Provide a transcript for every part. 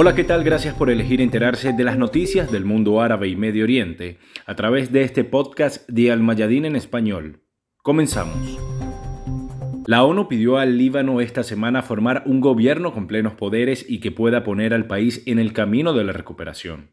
Hola, ¿qué tal? Gracias por elegir enterarse de las noticias del mundo árabe y Medio Oriente a través de este podcast de Al Mayadín en español. Comenzamos. La ONU pidió al Líbano esta semana formar un gobierno con plenos poderes y que pueda poner al país en el camino de la recuperación.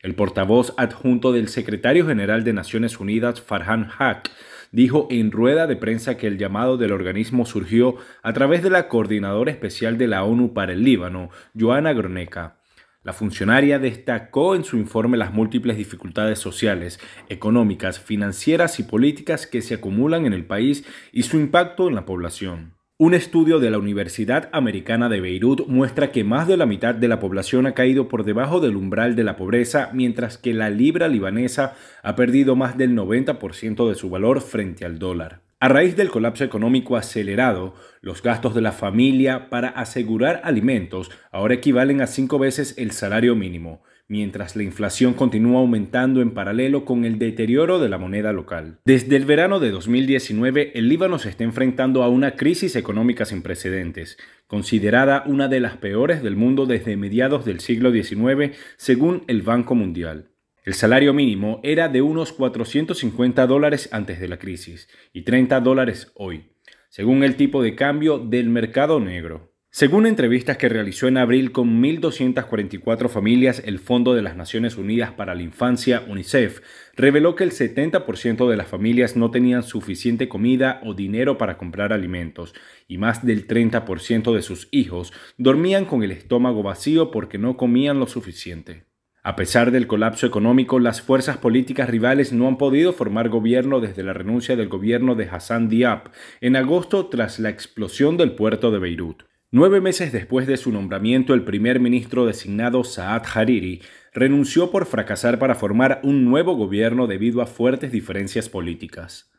El portavoz adjunto del secretario general de Naciones Unidas, Farhan Haq, dijo en rueda de prensa que el llamado del organismo surgió a través de la coordinadora especial de la ONU para el Líbano, Joana Groneca. La funcionaria destacó en su informe las múltiples dificultades sociales, económicas, financieras y políticas que se acumulan en el país y su impacto en la población. Un estudio de la Universidad Americana de Beirut muestra que más de la mitad de la población ha caído por debajo del umbral de la pobreza, mientras que la libra libanesa ha perdido más del 90% de su valor frente al dólar. A raíz del colapso económico acelerado, los gastos de la familia para asegurar alimentos ahora equivalen a cinco veces el salario mínimo, mientras la inflación continúa aumentando en paralelo con el deterioro de la moneda local. Desde el verano de 2019, el Líbano se está enfrentando a una crisis económica sin precedentes, considerada una de las peores del mundo desde mediados del siglo XIX, según el Banco Mundial. El salario mínimo era de unos 450 dólares antes de la crisis y 30 dólares hoy, según el tipo de cambio del mercado negro. Según entrevistas que realizó en abril con 1.244 familias, el Fondo de las Naciones Unidas para la Infancia, UNICEF, reveló que el 70% de las familias no tenían suficiente comida o dinero para comprar alimentos y más del 30% de sus hijos dormían con el estómago vacío porque no comían lo suficiente. A pesar del colapso económico, las fuerzas políticas rivales no han podido formar gobierno desde la renuncia del gobierno de Hassan Diab en agosto tras la explosión del puerto de Beirut. Nueve meses después de su nombramiento, el primer ministro designado Saad Hariri renunció por fracasar para formar un nuevo gobierno debido a fuertes diferencias políticas.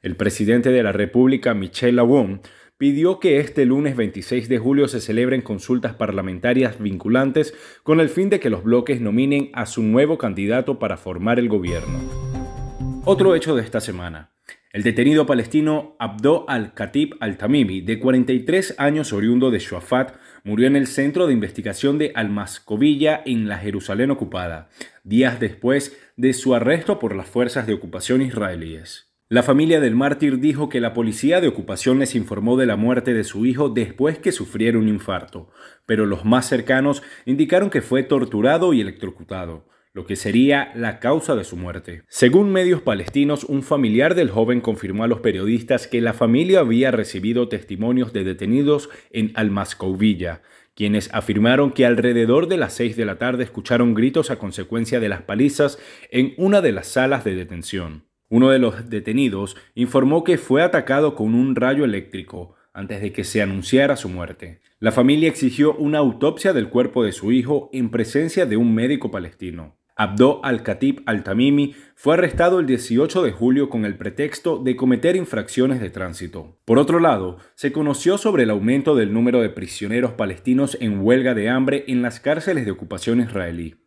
El presidente de la República, Michel Aoun, pidió que este lunes 26 de julio se celebren consultas parlamentarias vinculantes con el fin de que los bloques nominen a su nuevo candidato para formar el gobierno. Otro hecho de esta semana. El detenido palestino Abdo al-Khatib al-Tamimi, de 43 años oriundo de Shuafat, murió en el centro de investigación de Al-Mascovilla en la Jerusalén ocupada, días después de su arresto por las fuerzas de ocupación israelíes. La familia del mártir dijo que la policía de ocupación les informó de la muerte de su hijo después que sufriera un infarto, pero los más cercanos indicaron que fue torturado y electrocutado lo que sería la causa de su muerte. Según medios palestinos, un familiar del joven confirmó a los periodistas que la familia había recibido testimonios de detenidos en Almascovilla, quienes afirmaron que alrededor de las 6 de la tarde escucharon gritos a consecuencia de las palizas en una de las salas de detención. Uno de los detenidos informó que fue atacado con un rayo eléctrico antes de que se anunciara su muerte. La familia exigió una autopsia del cuerpo de su hijo en presencia de un médico palestino. Abdo al-Khatib al-Tamimi fue arrestado el 18 de julio con el pretexto de cometer infracciones de tránsito. Por otro lado, se conoció sobre el aumento del número de prisioneros palestinos en huelga de hambre en las cárceles de ocupación israelí.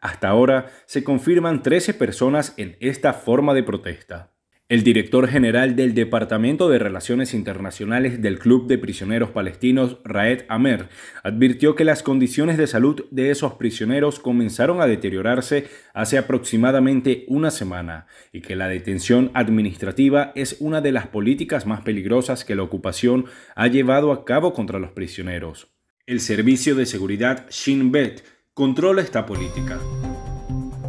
Hasta ahora se confirman 13 personas en esta forma de protesta. El director general del Departamento de Relaciones Internacionales del Club de Prisioneros Palestinos, Raed Amer, advirtió que las condiciones de salud de esos prisioneros comenzaron a deteriorarse hace aproximadamente una semana y que la detención administrativa es una de las políticas más peligrosas que la ocupación ha llevado a cabo contra los prisioneros. El Servicio de Seguridad Shin Bet controla esta política.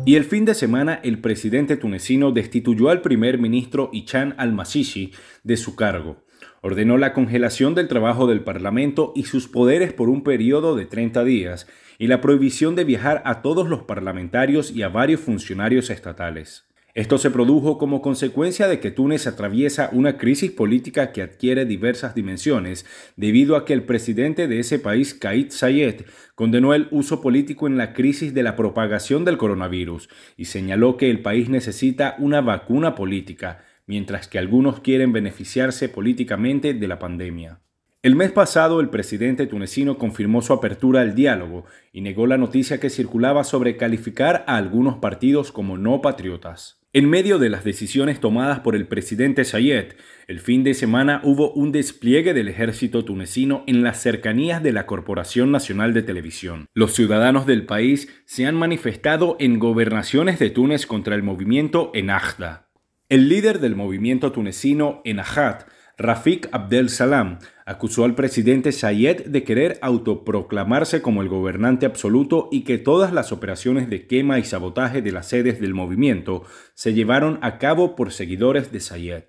Y el fin de semana el presidente tunecino destituyó al primer ministro Ichan al-Masisi de su cargo. Ordenó la congelación del trabajo del Parlamento y sus poderes por un periodo de 30 días y la prohibición de viajar a todos los parlamentarios y a varios funcionarios estatales. Esto se produjo como consecuencia de que Túnez atraviesa una crisis política que adquiere diversas dimensiones, debido a que el presidente de ese país, Kait Sayed, condenó el uso político en la crisis de la propagación del coronavirus y señaló que el país necesita una vacuna política, mientras que algunos quieren beneficiarse políticamente de la pandemia. El mes pasado el presidente tunecino confirmó su apertura al diálogo y negó la noticia que circulaba sobre calificar a algunos partidos como no patriotas. En medio de las decisiones tomadas por el presidente Sayed, el fin de semana hubo un despliegue del ejército tunecino en las cercanías de la Corporación Nacional de Televisión. Los ciudadanos del país se han manifestado en gobernaciones de Túnez contra el movimiento Ennahda. El líder del movimiento tunecino Ennahda Rafik Abdel Salam acusó al presidente Sayed de querer autoproclamarse como el gobernante absoluto y que todas las operaciones de quema y sabotaje de las sedes del movimiento se llevaron a cabo por seguidores de Sayed.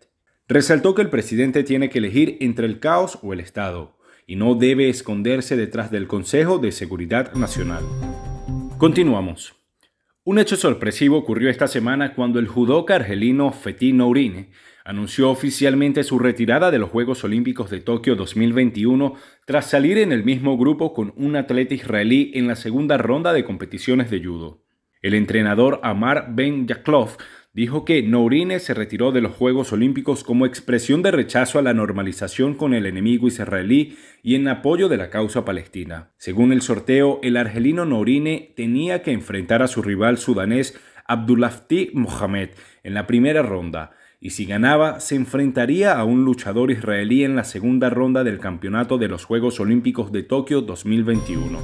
Resaltó que el presidente tiene que elegir entre el caos o el Estado y no debe esconderse detrás del Consejo de Seguridad Nacional. Continuamos. Un hecho sorpresivo ocurrió esta semana cuando el judoka argelino Fethi Nourine anunció oficialmente su retirada de los Juegos Olímpicos de Tokio 2021 tras salir en el mismo grupo con un atleta israelí en la segunda ronda de competiciones de judo. El entrenador Amar Ben Yaklov dijo que Nourine se retiró de los Juegos Olímpicos como expresión de rechazo a la normalización con el enemigo israelí y en apoyo de la causa palestina. Según el sorteo, el argelino Nourine tenía que enfrentar a su rival sudanés Abdulafti Mohamed en la primera ronda, y si ganaba se enfrentaría a un luchador israelí en la segunda ronda del campeonato de los Juegos Olímpicos de Tokio 2021.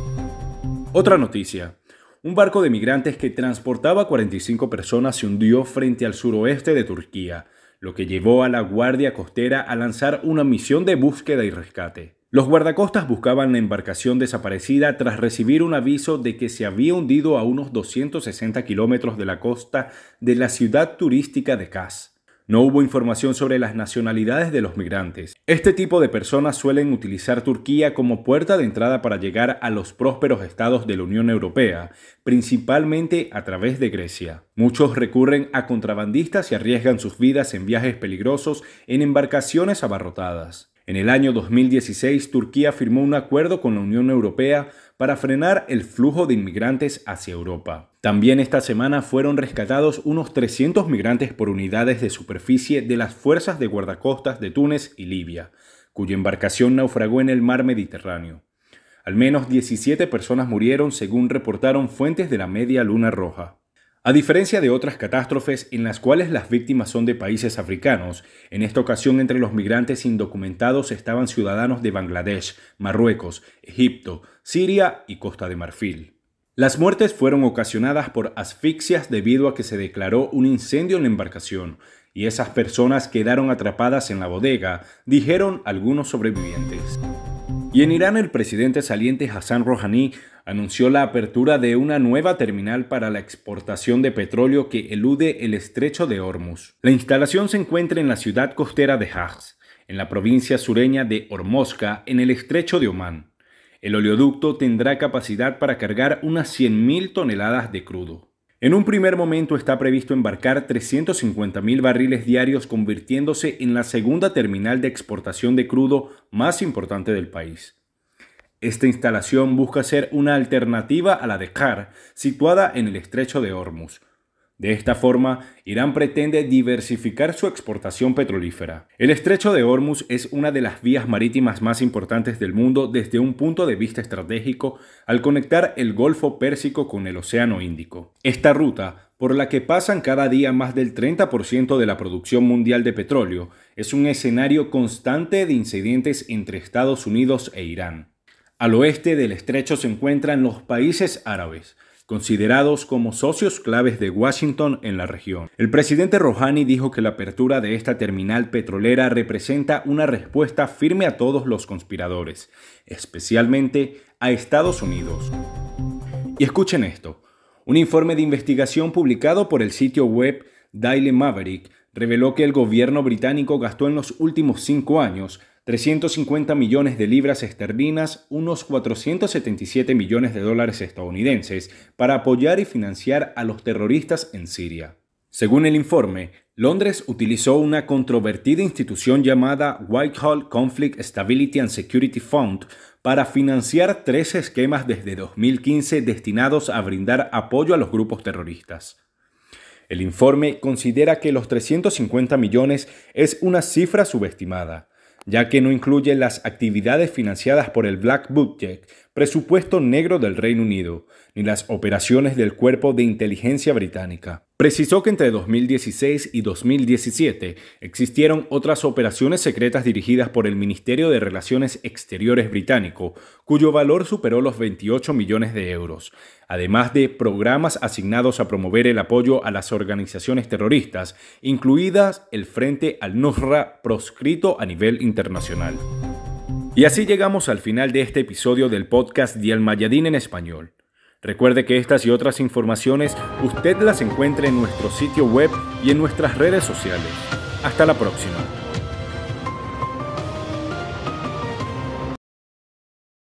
Otra noticia. Un barco de migrantes que transportaba 45 personas se hundió frente al suroeste de Turquía, lo que llevó a la Guardia Costera a lanzar una misión de búsqueda y rescate. Los guardacostas buscaban la embarcación desaparecida tras recibir un aviso de que se había hundido a unos 260 kilómetros de la costa de la ciudad turística de Kaz. No hubo información sobre las nacionalidades de los migrantes. Este tipo de personas suelen utilizar Turquía como puerta de entrada para llegar a los prósperos estados de la Unión Europea, principalmente a través de Grecia. Muchos recurren a contrabandistas y arriesgan sus vidas en viajes peligrosos en embarcaciones abarrotadas. En el año 2016, Turquía firmó un acuerdo con la Unión Europea para frenar el flujo de inmigrantes hacia Europa. También esta semana fueron rescatados unos 300 migrantes por unidades de superficie de las fuerzas de guardacostas de Túnez y Libia, cuya embarcación naufragó en el mar Mediterráneo. Al menos 17 personas murieron según reportaron fuentes de la Media Luna Roja. A diferencia de otras catástrofes en las cuales las víctimas son de países africanos, en esta ocasión entre los migrantes indocumentados estaban ciudadanos de Bangladesh, Marruecos, Egipto, Siria y Costa de Marfil. Las muertes fueron ocasionadas por asfixias debido a que se declaró un incendio en la embarcación y esas personas quedaron atrapadas en la bodega, dijeron algunos sobrevivientes. Y en Irán el presidente saliente Hassan Rouhani anunció la apertura de una nueva terminal para la exportación de petróleo que elude el estrecho de Hormuz. La instalación se encuentra en la ciudad costera de Hajj, en la provincia sureña de Hormozca, en el estrecho de Omán. El oleoducto tendrá capacidad para cargar unas 100.000 toneladas de crudo. En un primer momento está previsto embarcar 350.000 barriles diarios convirtiéndose en la segunda terminal de exportación de crudo más importante del país. Esta instalación busca ser una alternativa a la de Kar, situada en el estrecho de Hormuz, de esta forma, Irán pretende diversificar su exportación petrolífera. El estrecho de Hormuz es una de las vías marítimas más importantes del mundo desde un punto de vista estratégico al conectar el Golfo Pérsico con el Océano Índico. Esta ruta, por la que pasan cada día más del 30% de la producción mundial de petróleo, es un escenario constante de incidentes entre Estados Unidos e Irán. Al oeste del estrecho se encuentran los países árabes, considerados como socios claves de Washington en la región. El presidente Rouhani dijo que la apertura de esta terminal petrolera representa una respuesta firme a todos los conspiradores, especialmente a Estados Unidos. Y escuchen esto. Un informe de investigación publicado por el sitio web Daily Maverick reveló que el gobierno británico gastó en los últimos cinco años 350 millones de libras esterlinas, unos 477 millones de dólares estadounidenses, para apoyar y financiar a los terroristas en Siria. Según el informe, Londres utilizó una controvertida institución llamada Whitehall Conflict Stability and Security Fund para financiar tres esquemas desde 2015 destinados a brindar apoyo a los grupos terroristas. El informe considera que los 350 millones es una cifra subestimada ya que no incluye las actividades financiadas por el Black Budget, presupuesto negro del Reino Unido, ni las operaciones del Cuerpo de Inteligencia Británica. Precisó que entre 2016 y 2017 existieron otras operaciones secretas dirigidas por el Ministerio de Relaciones Exteriores británico, cuyo valor superó los 28 millones de euros, además de programas asignados a promover el apoyo a las organizaciones terroristas, incluidas el Frente al-Nusra proscrito a nivel internacional. Y así llegamos al final de este episodio del podcast de Al-Mayadin en español. Recuerde que estas y otras informaciones usted las encuentra en nuestro sitio web y en nuestras redes sociales. Hasta la próxima.